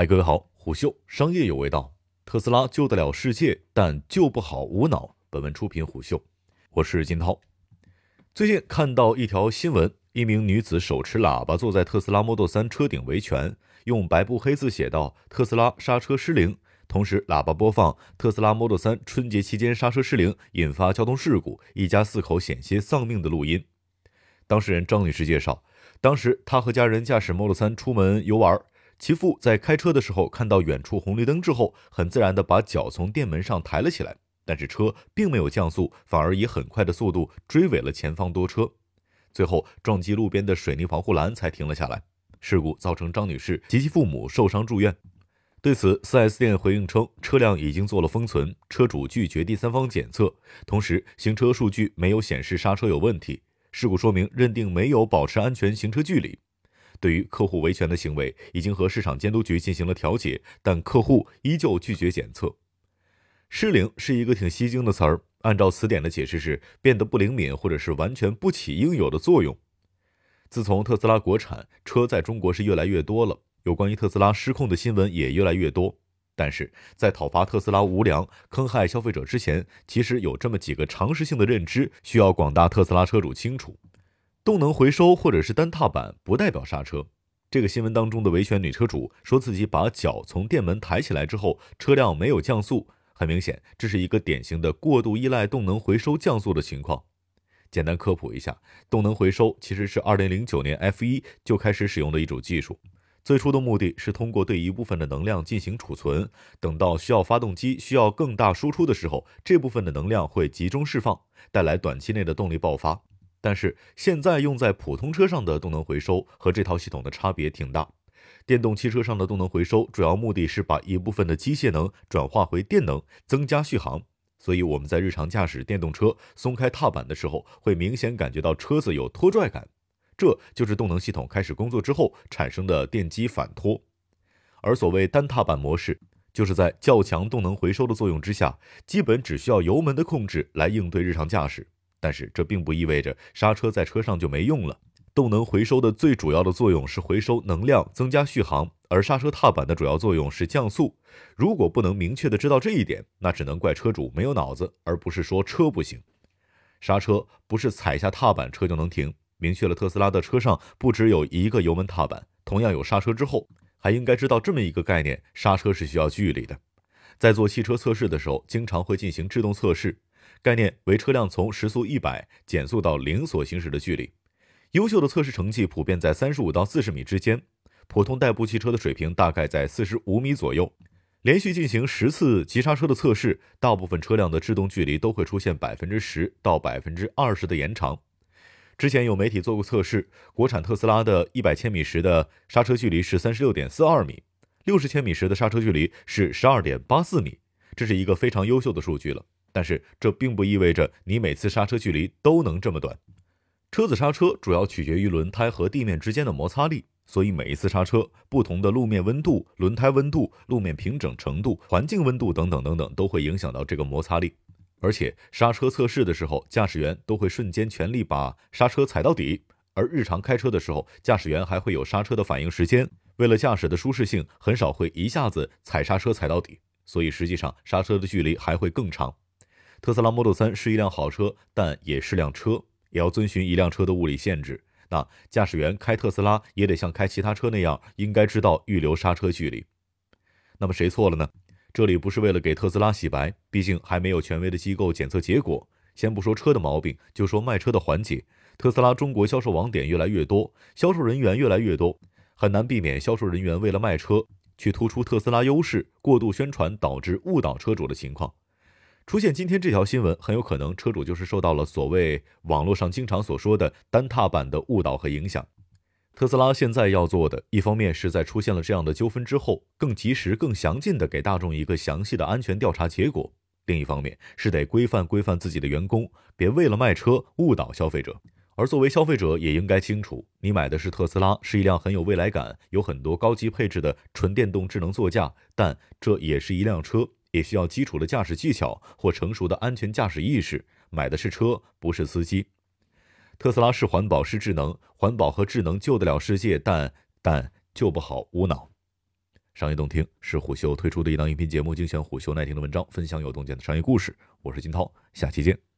嗨，各位好，虎嗅商业有味道。特斯拉救得了世界，但救不好无脑。本文出品虎嗅，我是金涛。最近看到一条新闻，一名女子手持喇叭坐在特斯拉 Model 3车顶维权，用白布黑字写道：“特斯拉刹车失灵。”同时，喇叭播放特斯拉 Model 3春节期间刹车失灵，引发交通事故，一家四口险些丧命的录音。当事人张女士介绍，当时她和家人驾驶 Model 3出门游玩。其父在开车的时候看到远处红绿灯之后，很自然地把脚从电门上抬了起来，但是车并没有降速，反而以很快的速度追尾了前方多车，最后撞击路边的水泥防护栏才停了下来。事故造成张女士及其父母受伤住院。对此，4S 店回应称，车辆已经做了封存，车主拒绝第三方检测，同时行车数据没有显示刹车有问题，事故说明认定没有保持安全行车距离。对于客户维权的行为，已经和市场监督局进行了调解，但客户依旧拒绝检测。失灵是一个挺吸睛的词儿，按照词典的解释是变得不灵敏，或者是完全不起应有的作用。自从特斯拉国产车在中国是越来越多了，有关于特斯拉失控的新闻也越来越多。但是在讨伐特斯拉无良、坑害消费者之前，其实有这么几个常识性的认知，需要广大特斯拉车主清楚。动能回收或者是单踏板不代表刹车。这个新闻当中的维权女车主说自己把脚从电门抬起来之后，车辆没有降速。很明显，这是一个典型的过度依赖动能回收降速的情况。简单科普一下，动能回收其实是2009年 F1 就开始使用的一种技术。最初的目的是通过对一部分的能量进行储存，等到需要发动机需要更大输出的时候，这部分的能量会集中释放，带来短期内的动力爆发。但是现在用在普通车上的动能回收和这套系统的差别挺大。电动汽车上的动能回收主要目的是把一部分的机械能转化回电能，增加续航。所以我们在日常驾驶电动车松开踏板的时候，会明显感觉到车子有拖拽感，这就是动能系统开始工作之后产生的电机反拖。而所谓单踏板模式，就是在较强动能回收的作用之下，基本只需要油门的控制来应对日常驾驶。但是这并不意味着刹车在车上就没用了。动能回收的最主要的作用是回收能量，增加续航，而刹车踏板的主要作用是降速。如果不能明确的知道这一点，那只能怪车主没有脑子，而不是说车不行。刹车不是踩下踏板车就能停。明确了特斯拉的车上不只有一个油门踏板，同样有刹车之后，还应该知道这么一个概念：刹车是需要距离的。在做汽车测试的时候，经常会进行制动测试。概念为车辆从时速一百减速到零所行驶的距离，优秀的测试成绩普遍在三十五到四十米之间，普通代步汽车的水平大概在四十五米左右。连续进行十次急刹车的测试，大部分车辆的制动距离都会出现百分之十到百分之二十的延长。之前有媒体做过测试，国产特斯拉的一百千米时的刹车距离是三十六点四二米，六十千米时的刹车距离是十二点八四米，这是一个非常优秀的数据了。但是这并不意味着你每次刹车距离都能这么短。车子刹车主要取决于轮胎和地面之间的摩擦力，所以每一次刹车，不同的路面温度、轮胎温度、路面平整程度、环境温度等等等等，都会影响到这个摩擦力。而且刹车测试的时候，驾驶员都会瞬间全力把刹车踩到底，而日常开车的时候，驾驶员还会有刹车的反应时间。为了驾驶的舒适性，很少会一下子踩刹车踩到底，所以实际上刹车的距离还会更长。特斯拉 Model 3是一辆好车，但也是辆车，也要遵循一辆车的物理限制。那驾驶员开特斯拉也得像开其他车那样，应该知道预留刹车距离。那么谁错了呢？这里不是为了给特斯拉洗白，毕竟还没有权威的机构检测结果。先不说车的毛病，就说卖车的环节，特斯拉中国销售网点越来越多，销售人员越来越多，很难避免销售人员为了卖车去突出特斯拉优势，过度宣传导致误导车主的情况。出现今天这条新闻，很有可能车主就是受到了所谓网络上经常所说的单踏板的误导和影响。特斯拉现在要做的，一方面是在出现了这样的纠纷之后，更及时、更详尽的给大众一个详细的安全调查结果；另一方面是得规范规范自己的员工，别为了卖车误导消费者。而作为消费者，也应该清楚，你买的是特斯拉，是一辆很有未来感、有很多高级配置的纯电动智能座驾，但这也是一辆车。也需要基础的驾驶技巧或成熟的安全驾驶意识。买的是车，不是司机。特斯拉是环保，是智能，环保和智能救得了世界，但但救不好无脑。商业洞听是虎嗅推出的一档音频节目，精选虎嗅耐听的文章，分享有洞见的商业故事。我是金涛，下期见。